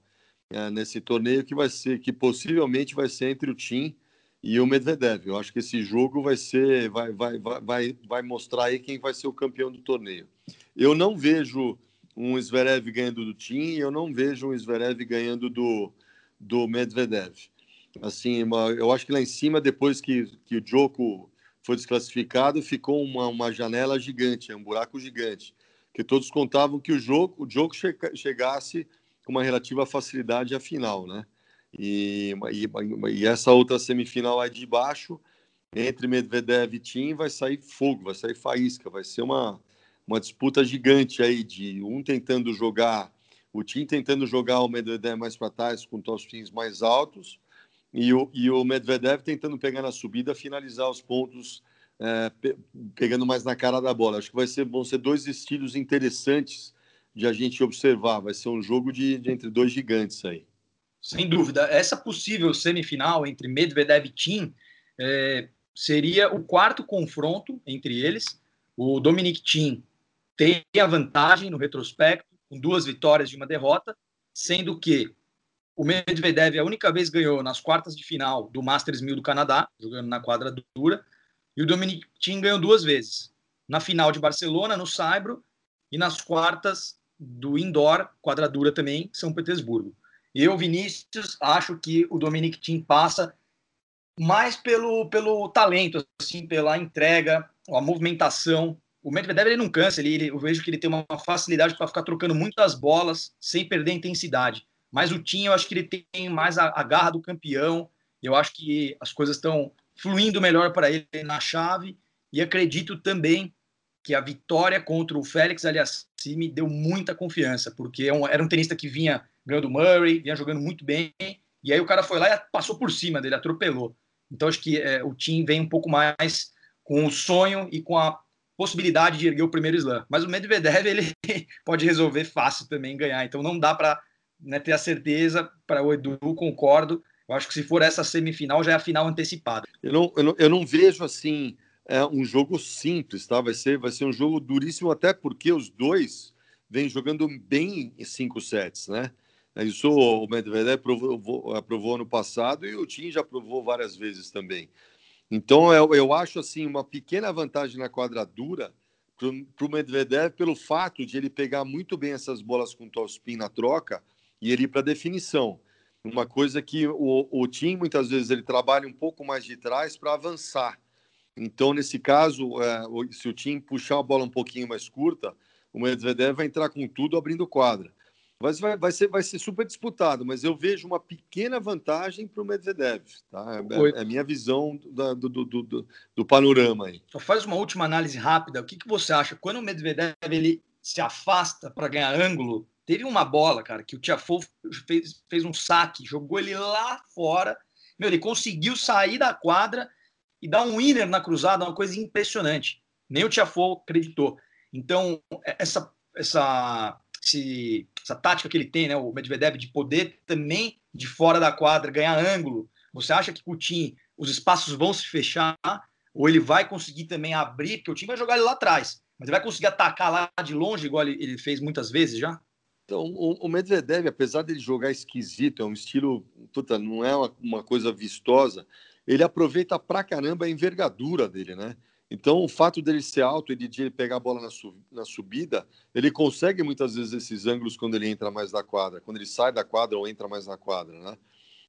é, nesse torneio que vai ser, que possivelmente vai ser entre o Tim e o Medvedev. Eu acho que esse jogo vai ser, vai, vai, vai, vai mostrar aí quem vai ser o campeão do torneio. Eu não vejo um Zverev ganhando do Tim e eu não vejo um Zverev ganhando do, do Medvedev. Assim, eu acho que lá em cima, depois que, que o Djoko foi desclassificado, ficou uma, uma janela gigante, um buraco gigante, que todos contavam que o jogo, o jogo chegasse com uma relativa facilidade à final, né? E, e, e, essa outra semifinal aí de baixo, entre Medvedev e Tim, vai sair fogo, vai sair faísca, vai ser uma, uma disputa gigante aí de um tentando jogar, o Tim tentando jogar o Medvedev mais para trás com top spins mais altos e o, e o Medvedev tentando pegar na subida, finalizar os pontos é, pe pegando mais na cara da bola. Acho que vai ser, vão ser dois estilos interessantes de a gente observar. Vai ser um jogo de, de entre dois gigantes aí. Sem dúvida. Essa possível semifinal entre Medvedev e Tim é, seria o quarto confronto entre eles. O Dominic Tim tem a vantagem no retrospecto, com duas vitórias e uma derrota, sendo que o Medvedev a única vez ganhou nas quartas de final do Masters 1000 do Canadá, jogando na quadra dura, e o Dominic Thiem ganhou duas vezes, na final de Barcelona, no Saibro, e nas quartas do Indoor, quadradura também, São Petersburgo. Eu, Vinícius, acho que o Dominic Thiem passa mais pelo, pelo talento, assim, pela entrega, a movimentação. O Medvedev ele não cansa, ele, ele eu vejo que ele tem uma facilidade para ficar trocando muitas bolas sem perder intensidade. Mas o Tim, eu acho que ele tem mais a, a garra do campeão. Eu acho que as coisas estão fluindo melhor para ele na chave. E acredito também que a vitória contra o Félix Aliassime deu muita confiança, porque é era um tenista que vinha ganhando Murray, vinha jogando muito bem, e aí o cara foi lá e passou por cima dele, atropelou. Então acho que é, o time vem um pouco mais com o sonho e com a possibilidade de erguer o primeiro slam. Mas o Medvedev ele pode resolver fácil também ganhar. Então não dá para né, ter a certeza para o Edu, concordo. Eu acho que se for essa semifinal já é a final antecipada. Eu não, eu não, eu não vejo assim é um jogo simples, tá? Vai ser, vai ser um jogo duríssimo até porque os dois vêm jogando bem em cinco sets, né? Isso o Medvedev aprovou, aprovou no passado e o Tim já aprovou várias vezes também. Então, eu, eu acho assim uma pequena vantagem na quadradura para o Medvedev pelo fato de ele pegar muito bem essas bolas com topspin na troca e ele ir para definição. Uma coisa que o, o Tim muitas vezes ele trabalha um pouco mais de trás para avançar. Então, nesse caso, é, se o Tim puxar a bola um pouquinho mais curta, o Medvedev vai entrar com tudo abrindo quadra. Mas vai, vai, ser, vai ser super disputado, mas eu vejo uma pequena vantagem para o Medvedev. Tá? É, é, a minha visão do, do, do, do, panorama aí. Só faz uma última análise rápida. O que, que você acha? Quando o Medvedev ele se afasta para ganhar ângulo, teve uma bola, cara, que o Tiafoe fez, fez um saque, jogou ele lá fora. Meu, ele conseguiu sair da quadra e dar um winner na cruzada, uma coisa impressionante. Nem o Tiafoe acreditou. Então, essa, essa esse, essa tática que ele tem, né, o Medvedev, de poder também de fora da quadra ganhar ângulo. Você acha que o Tim os espaços vão se fechar ou ele vai conseguir também abrir, porque o time vai jogar ele lá atrás, mas ele vai conseguir atacar lá de longe, igual ele, ele fez muitas vezes já? Então, o, o Medvedev, apesar dele jogar esquisito, é um estilo, puta, não é uma, uma coisa vistosa, ele aproveita pra caramba a envergadura dele, né? Então, o fato dele ser alto e de ele pegar a bola na, na, subida, ele consegue muitas vezes esses ângulos quando ele entra mais da quadra, quando ele sai da quadra ou entra mais na quadra, né?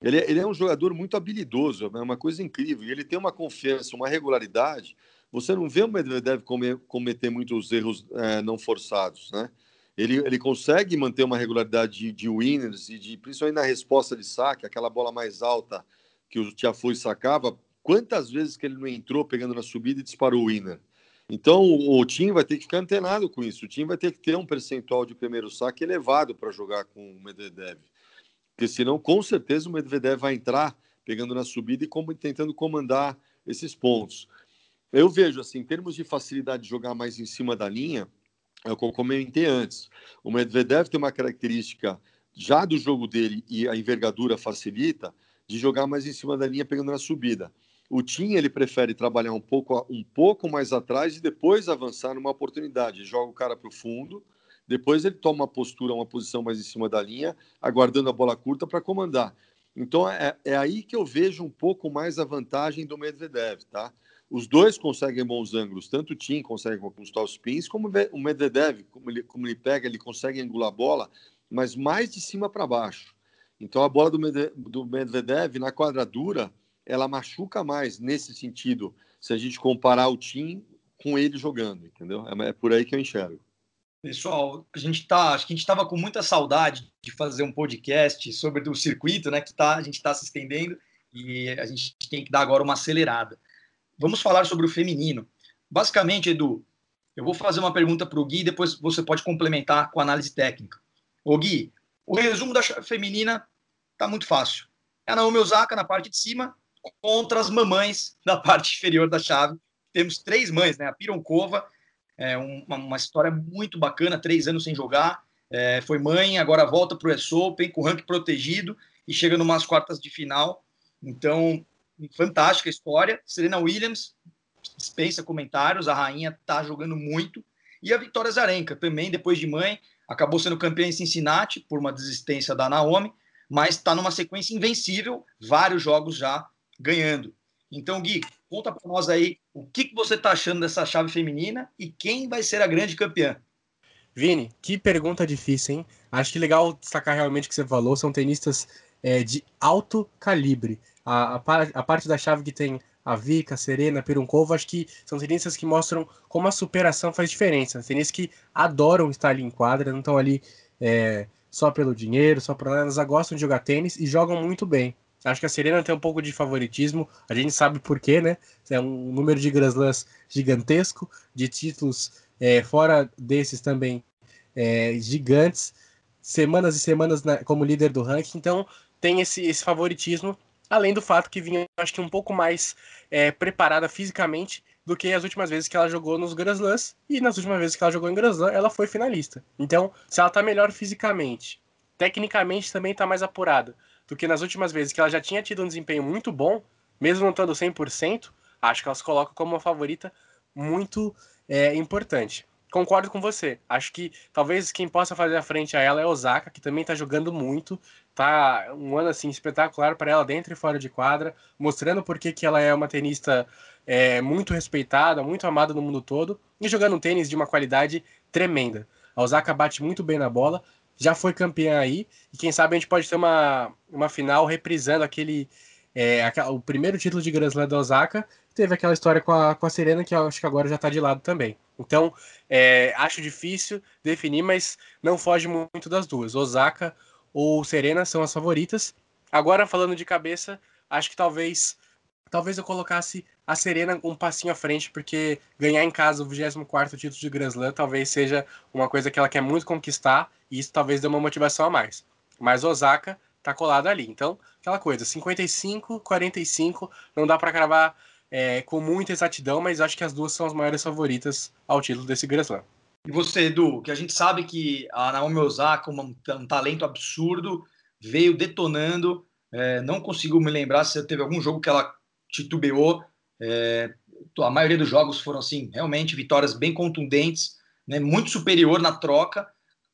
Ele, ele é um jogador muito habilidoso, é uma coisa incrível. E ele tem uma confiança, uma regularidade. Você não vê o Medvedev cometer muitos erros é, não forçados, né? Ele, ele consegue manter uma regularidade de, de winners e de, principalmente na resposta de saque, aquela bola mais alta que o Tiafoe sacava, Quantas vezes que ele não entrou pegando na subida e disparou o winner? Então o, o time vai ter que ficar antenado com isso. O time vai ter que ter um percentual de primeiro saque elevado para jogar com o Medvedev. Porque senão, com certeza, o Medvedev vai entrar pegando na subida e como, tentando comandar esses pontos. Eu vejo, assim, em termos de facilidade de jogar mais em cima da linha, é o que eu comentei antes. O Medvedev tem uma característica já do jogo dele e a envergadura facilita de jogar mais em cima da linha pegando na subida. O Tim ele prefere trabalhar um pouco, um pouco mais atrás e depois avançar numa oportunidade. Joga o cara para o fundo, depois ele toma uma postura, uma posição mais em cima da linha, aguardando a bola curta para comandar. Então é, é, aí que eu vejo um pouco mais a vantagem do Medvedev, tá? Os dois conseguem bons ângulos, tanto o Tim consegue com os top spins, como o Medvedev, como ele, como ele pega, ele consegue angular a bola, mas mais de cima para baixo. Então a bola do Medvedev na quadradura ela machuca mais nesse sentido, se a gente comparar o time com ele jogando, entendeu? É, é por aí que eu enxergo. Pessoal, a gente tá, acho que a gente estava com muita saudade de fazer um podcast sobre o circuito, né? Que tá, a gente está se estendendo e a gente tem que dar agora uma acelerada. Vamos falar sobre o feminino. Basicamente, Edu, eu vou fazer uma pergunta para o Gui, depois você pode complementar com análise técnica. O Gui, o resumo da feminina tá muito fácil. É a Naomi Osaka na parte de cima contra as mamães da parte inferior da chave. Temos três mães, né? A Pironkova, é uma, uma história muito bacana, três anos sem jogar, é, foi mãe, agora volta para o US Open com ranking protegido e chega numas quartas de final. Então, fantástica história. Serena Williams dispensa comentários, a rainha está jogando muito. E a Vitória Zarenka também, depois de mãe, acabou sendo campeã em Cincinnati por uma desistência da Naomi, mas está numa sequência invencível, vários jogos já ganhando. Então, Gui, conta para nós aí o que, que você está achando dessa chave feminina e quem vai ser a grande campeã. Vini, que pergunta difícil, hein? Acho que legal destacar realmente o que você falou, são tenistas é, de alto calibre. A, a, a, parte da chave que tem a Vika, a Serena, a Perunkova, acho que são tenistas que mostram como a superação faz diferença. Tenistas que adoram estar ali em quadra, não estão ali é, só pelo dinheiro, só para elas gostam de jogar tênis e jogam muito bem. Acho que a Serena tem um pouco de favoritismo, a gente sabe por quê, né? É um número de Grand Slams gigantesco, de títulos é, fora desses também é, gigantes, semanas e semanas na, como líder do ranking, então tem esse, esse favoritismo, além do fato que vinha, acho que um pouco mais é, preparada fisicamente do que as últimas vezes que ela jogou nos Grand Slams, e nas últimas vezes que ela jogou em Grand Slam, ela foi finalista. Então, se ela tá melhor fisicamente, tecnicamente também tá mais apurada do que nas últimas vezes que ela já tinha tido um desempenho muito bom, mesmo não estando 100%, acho que ela se coloca como uma favorita muito é, importante. Concordo com você. Acho que talvez quem possa fazer a frente a ela é Osaka, que também tá jogando muito. Tá um ano assim espetacular para ela dentro e fora de quadra, mostrando por que ela é uma tenista é, muito respeitada, muito amada no mundo todo e jogando um tênis de uma qualidade tremenda. A Osaka bate muito bem na bola, já foi campeã aí, e quem sabe a gente pode ter uma, uma final reprisando aquele é, o primeiro título de Grand Slam da Osaka, teve aquela história com a, com a Serena, que eu acho que agora já está de lado também. Então, é, acho difícil definir, mas não foge muito das duas. Osaka ou Serena são as favoritas. Agora, falando de cabeça, acho que talvez talvez eu colocasse a Serena um passinho à frente, porque ganhar em casa o 24 título de Grand Slam talvez seja uma coisa que ela quer muito conquistar, e isso talvez dê uma motivação a mais. Mas Osaka tá colado ali. Então, aquela coisa, 55, 45, não dá para cravar é, com muita exatidão, mas acho que as duas são as maiores favoritas ao título desse Grand Slam. E você, Edu, que a gente sabe que a Naomi Osaka, um, um talento absurdo, veio detonando, é, não consigo me lembrar se teve algum jogo que ela titubeou, é, a maioria dos jogos foram, assim, realmente vitórias bem contundentes, né, muito superior na troca,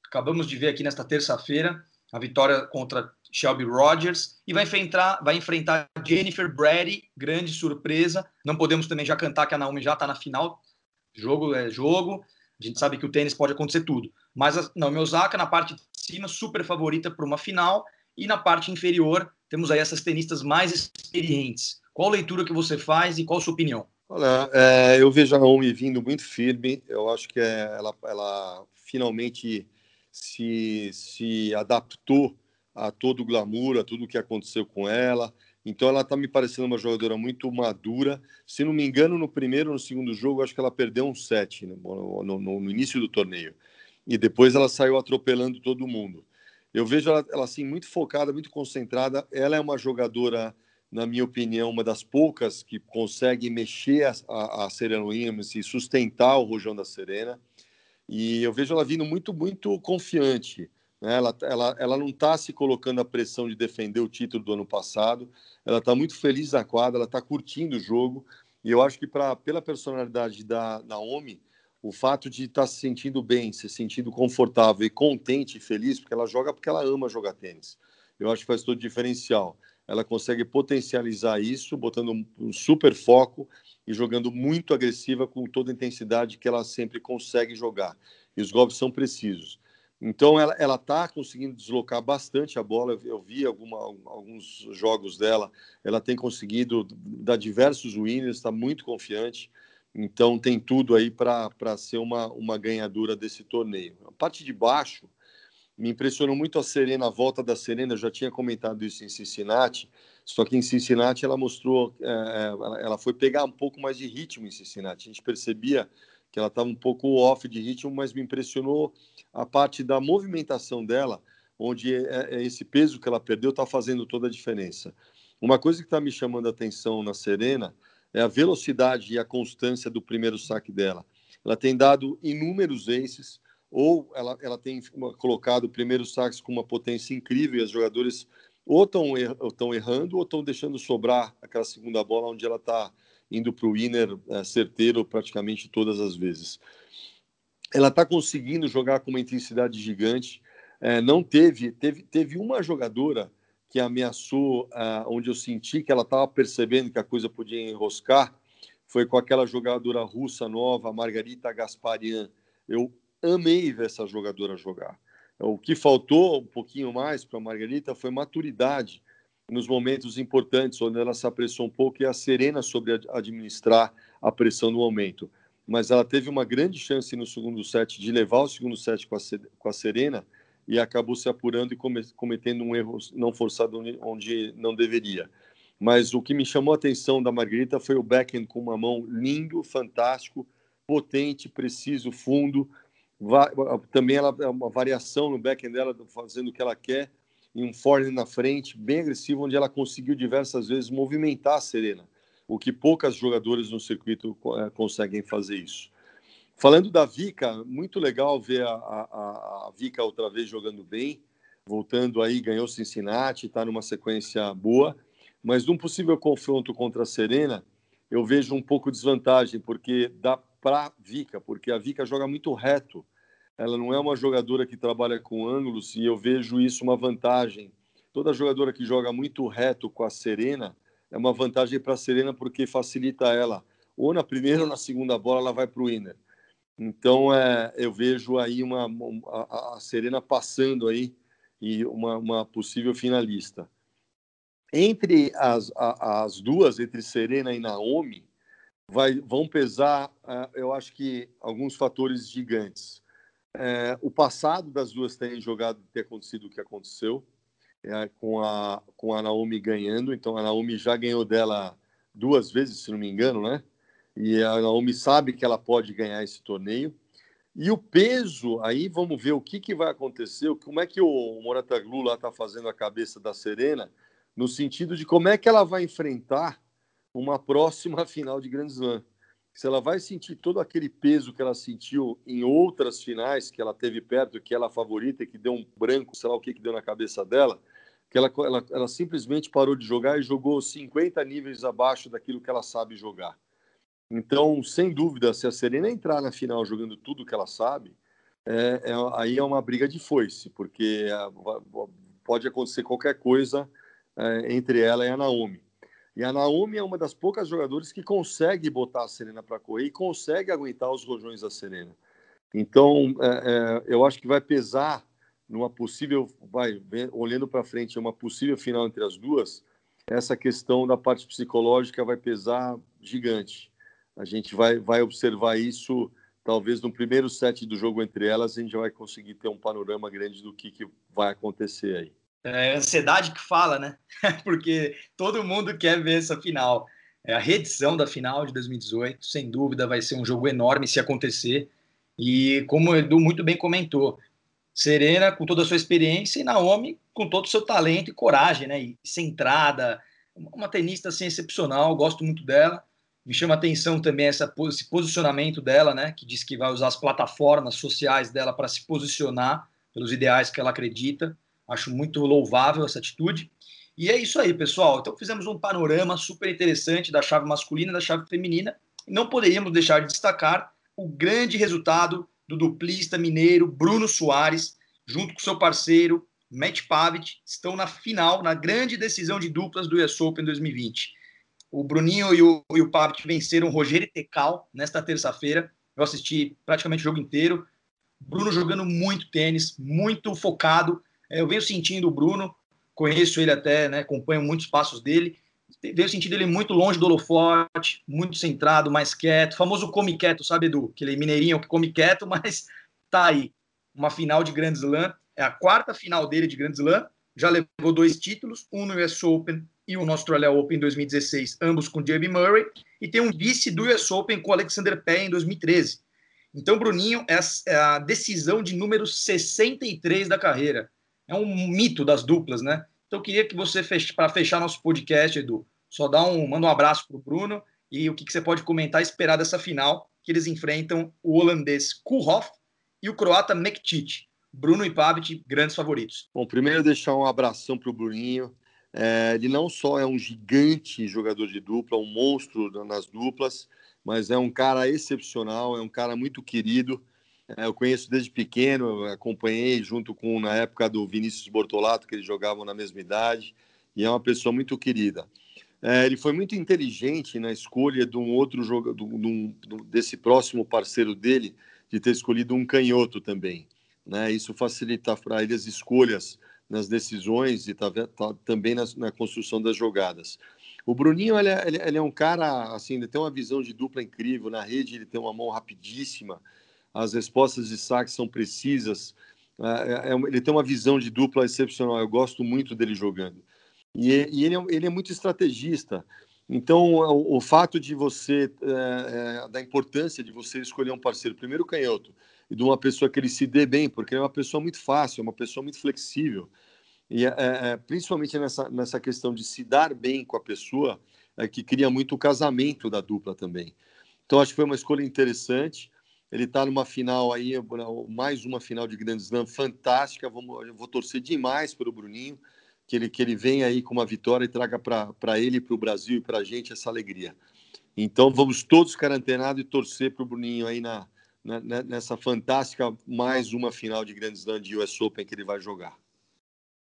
acabamos de ver aqui nesta terça-feira, a vitória contra Shelby Rogers e vai enfrentar, vai enfrentar Jennifer Brady, grande surpresa. Não podemos também já cantar que a Naomi já está na final. Jogo é jogo. A gente sabe que o tênis pode acontecer tudo. Mas a Naomi Osaka na parte de cima super favorita para uma final e na parte inferior temos aí essas tenistas mais experientes. Qual leitura que você faz e qual a sua opinião? Olha, é, eu vejo a Naomi vindo muito firme. Eu acho que é, ela, ela finalmente se, se adaptou a todo o glamour, a tudo o que aconteceu com ela. Então ela está me parecendo uma jogadora muito madura. Se não me engano, no primeiro ou no segundo jogo, acho que ela perdeu um set né, no, no, no, início do torneio. E depois ela saiu atropelando todo mundo. Eu vejo ela, ela assim muito focada, muito concentrada. Ela é uma jogadora, na minha opinião, uma das poucas que consegue mexer a, a, a Serena Williams e sustentar o rojão da Serena. E eu vejo ela vindo muito, muito confiante. Né? Ela, ela, ela não está se colocando a pressão de defender o título do ano passado. Ela está muito feliz na quadra, ela está curtindo o jogo. E eu acho que pra, pela personalidade da Naomi, o fato de estar tá se sentindo bem, se sentindo confortável e contente e feliz, porque ela joga porque ela ama jogar tênis. Eu acho que faz todo diferencial. Ela consegue potencializar isso, botando um super foco e jogando muito agressiva com toda a intensidade que ela sempre consegue jogar. E os golpes são precisos. Então ela ela está conseguindo deslocar bastante a bola. Eu, eu vi alguma, alguns jogos dela. Ela tem conseguido dar diversos winners. Está muito confiante. Então tem tudo aí para ser uma, uma ganhadora desse torneio. A parte de baixo me impressionou muito a Serena, a volta da Serena. Eu já tinha comentado isso em Cincinnati. Só que em Cincinnati ela mostrou, é, é ela foi pegar um pouco mais de ritmo em Cincinnati. A gente percebia que ela estava um pouco off de ritmo, mas me impressionou a parte da movimentação dela, onde é, é esse peso que ela perdeu está fazendo toda a diferença. Uma coisa que está me chamando a atenção na Serena é a velocidade e a constância do primeiro saque dela. Ela tem dado inúmeros aces, ou ela, ela tem colocado primeiros saques com uma potência incrível e os jogadores ou estão errando ou estão deixando sobrar aquela segunda bola onde ela está indo para o winner é, certeiro praticamente todas as vezes. Ela está conseguindo jogar com uma intensidade gigante. É, não teve, teve, teve uma jogadora que ameaçou, é, onde eu senti que ela estava percebendo que a coisa podia enroscar, foi com aquela jogadora russa nova, Margarita Gasparian. Eu amei ver essa jogadora jogar. O que faltou um pouquinho mais para a Margarita foi maturidade nos momentos importantes, onde ela se apressou um pouco e a Serena sobre administrar a pressão no momento. Mas ela teve uma grande chance no segundo set de levar o segundo set com a, com a Serena e acabou se apurando e cometendo um erro não forçado onde não deveria. Mas o que me chamou a atenção da Margarita foi o backhand com uma mão lindo, fantástico, potente, preciso, fundo. Também ela é uma variação no backhand dela, fazendo o que ela quer, em um forehand na frente, bem agressivo, onde ela conseguiu diversas vezes movimentar a Serena, o que poucas jogadoras no circuito é, conseguem fazer isso. Falando da Vika, muito legal ver a, a, a Vika outra vez jogando bem, voltando aí, ganhou Cincinnati, está numa sequência boa. Mas num possível confronto contra a Serena, eu vejo um pouco de desvantagem, porque dá para Vika, porque a Vika joga muito reto. Ela não é uma jogadora que trabalha com ângulos e eu vejo isso uma vantagem. Toda jogadora que joga muito reto com a Serena é uma vantagem para a Serena porque facilita ela. Ou na primeira ou na segunda bola ela vai para o winner. Então é, eu vejo aí uma, a, a, Serena passando aí e uma, uma possível finalista. Entre as, as duas, entre Serena e Naomi, vai, vão pesar, uh, eu acho que alguns fatores gigantes. É, o passado das duas tem jogado, ter acontecido o que aconteceu, é, com, a, com a Naomi ganhando. Então a Naomi já ganhou dela duas vezes, se não me engano, né? E a Naomi sabe que ela pode ganhar esse torneio. E o peso, aí vamos ver o que, que vai acontecer, como é que o Morataglu lá está fazendo a cabeça da Serena, no sentido de como é que ela vai enfrentar uma próxima final de Grand Slam. Se ela vai sentir todo aquele peso que ela sentiu em outras finais que ela teve perto, que ela é favorita, que deu um branco, sei lá o que, que deu na cabeça dela, que ela, ela, ela simplesmente parou de jogar e jogou 50 níveis abaixo daquilo que ela sabe jogar. Então, sem dúvida, se a Serena entrar na final jogando tudo que ela sabe, é, é, aí é uma briga de foice, porque é, pode acontecer qualquer coisa é, entre ela e a Naomi. E a Naomi é uma das poucas jogadoras que consegue botar a Serena para correr e consegue aguentar os rojões da Serena. Então, é, é, eu acho que vai pesar numa possível, vai olhando para frente, uma possível final entre as duas, essa questão da parte psicológica vai pesar gigante. A gente vai, vai observar isso, talvez no primeiro set do jogo entre elas, a gente vai conseguir ter um panorama grande do que, que vai acontecer aí. É a ansiedade que fala, né? Porque todo mundo quer ver essa final. É a reedição da final de 2018, sem dúvida, vai ser um jogo enorme se acontecer. E como o Edu muito bem comentou, Serena com toda a sua experiência e Naomi com todo o seu talento e coragem, né? E centrada, uma tenista assim, excepcional, gosto muito dela. Me chama atenção também essa, esse posicionamento dela, né? Que diz que vai usar as plataformas sociais dela para se posicionar pelos ideais que ela acredita. Acho muito louvável essa atitude. E é isso aí, pessoal. Então fizemos um panorama super interessante da chave masculina e da chave feminina. Não poderíamos deixar de destacar o grande resultado do duplista mineiro Bruno Soares, junto com seu parceiro Matt Pavitt, estão na final, na grande decisão de duplas do US Open 2020. O Bruninho e o, e o Pavitt venceram Rogério Tecal nesta terça-feira. Eu assisti praticamente o jogo inteiro. Bruno jogando muito tênis, muito focado, eu venho sentindo o Bruno, conheço ele até, né, acompanho muitos passos dele, venho sentindo ele muito longe do holofote, muito centrado, mais quieto, famoso come quieto, sabe, Edu? Aquele mineirinho que come quieto, mas tá aí. Uma final de Grand Slam, é a quarta final dele de Grand Slam, já levou dois títulos, um no US Open e um no Australia Open em 2016, ambos com Jamie Murray, e tem um vice do US Open com Alexander Pé em 2013. Então, Bruninho é é a decisão de número 63 da carreira é um mito das duplas, né? Então eu queria que você, para fechar nosso podcast, Edu, só dá um, manda um abraço para o Bruno e o que, que, você pode comentar, esperar dessa final, que eles enfrentam o holandês Kulhoff e o croata Mektic. Bruno e Pavic, grandes favoritos. Bom, primeiro deixar um abração para o Bruninho. É, ele não só é um gigante jogador de dupla, um monstro nas duplas, mas é um cara excepcional, é um cara muito querido. É, eu conheço desde pequeno, acompanhei junto com, na época do Vinícius Bortolato, que eles jogavam na mesma idade, e é uma pessoa muito querida. É, ele foi muito inteligente na escolha de um outro jogo, de um, desse próximo parceiro dele, de ter escolhido um canhoto também. Né? Isso facilita para ele as escolhas nas decisões e tá, tá, também na, na, construção das jogadas. O Bruninho ele é, ele é, um cara assim, ele tem uma visão de dupla incrível na rede, ele tem uma mão rapidíssima as respostas de saque são precisas. É, é, ele tem uma visão de dupla excepcional. Eu gosto muito dele jogando. E, e ele, é, ele é muito estrategista. Então, o, o fato de você, é, é, da importância de você escolher um parceiro, primeiro canhoto, e de uma pessoa que ele se dê bem, porque ele é uma pessoa muito fácil, é uma pessoa muito flexível. E é, é, principalmente nessa, nessa questão de se dar bem com a pessoa, é que cria muito o casamento da dupla também. Então, acho que foi uma escolha interessante. Ele está numa final aí, mais uma final de Grand Slam fantástica. Vamos, eu vou torcer demais para o Bruninho, que ele, que ele venha aí com uma vitória e traga para ele, para o Brasil e para a gente essa alegria. Então, vamos todos ficar e torcer para o Bruninho aí na, na, nessa fantástica mais uma final de Grand Slam de US Open que ele vai jogar.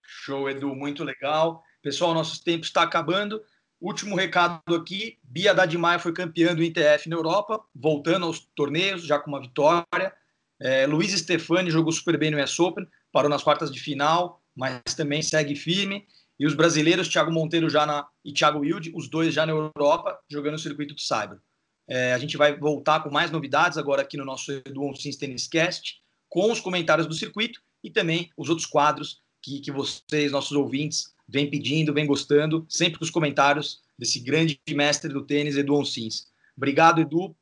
Show, Edu, muito legal. Pessoal, nosso tempo está acabando. Último recado aqui: Bia Haddad Maia foi campeã do ITF na Europa, voltando aos torneios, já com uma vitória. É, Luiz Stefani jogou super bem no US Open, parou nas quartas de final, mas também segue firme. E os brasileiros, Thiago Monteiro já na, e Thiago Wilde, os dois já na Europa, jogando o circuito do Cyber. É, a gente vai voltar com mais novidades agora aqui no nosso Edu Onsins Tennis Cast, com os comentários do circuito e também os outros quadros que, que vocês, nossos ouvintes, vem pedindo, vem gostando, sempre com os comentários desse grande mestre do tênis, Edu Onsins. Obrigado, Edu.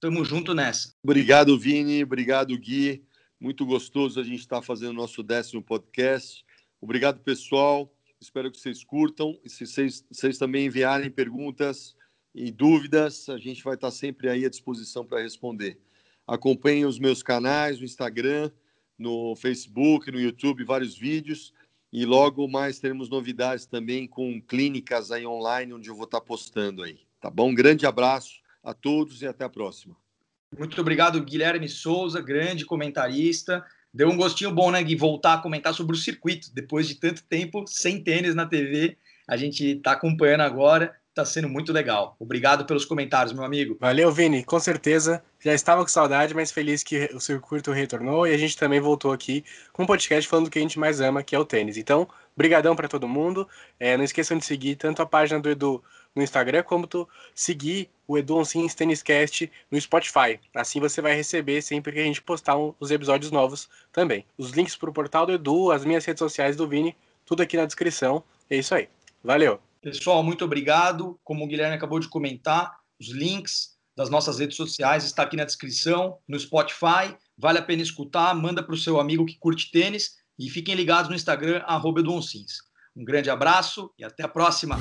Tamo junto nessa. Obrigado, Vini. Obrigado, Gui. Muito gostoso a gente estar tá fazendo nosso décimo podcast. Obrigado, pessoal. Espero que vocês curtam. E se vocês, vocês também enviarem perguntas e dúvidas, a gente vai estar tá sempre aí à disposição para responder. Acompanhem os meus canais no Instagram, no Facebook, no YouTube, vários vídeos. E logo mais teremos novidades também com clínicas aí online, onde eu vou estar postando aí. Tá bom? Um grande abraço a todos e até a próxima. Muito obrigado, Guilherme Souza, grande comentarista. Deu um gostinho bom, né, Gui, voltar a comentar sobre o circuito. Depois de tanto tempo sem tênis na TV, a gente está acompanhando agora está sendo muito legal. Obrigado pelos comentários, meu amigo. Valeu, Vini, com certeza. Já estava com saudade, mas feliz que o circuito retornou e a gente também voltou aqui com um podcast falando do que a gente mais ama, que é o tênis. Então, brigadão para todo mundo. É, não esqueçam de seguir tanto a página do Edu no Instagram, como tu seguir o Edu Onsins Cast no Spotify. Assim você vai receber sempre que a gente postar um, os episódios novos também. Os links para o portal do Edu, as minhas redes sociais do Vini, tudo aqui na descrição. É isso aí. Valeu! Pessoal, muito obrigado. Como o Guilherme acabou de comentar, os links das nossas redes sociais está aqui na descrição, no Spotify. Vale a pena escutar, manda para o seu amigo que curte tênis e fiquem ligados no Instagram, arroba Um grande abraço e até a próxima!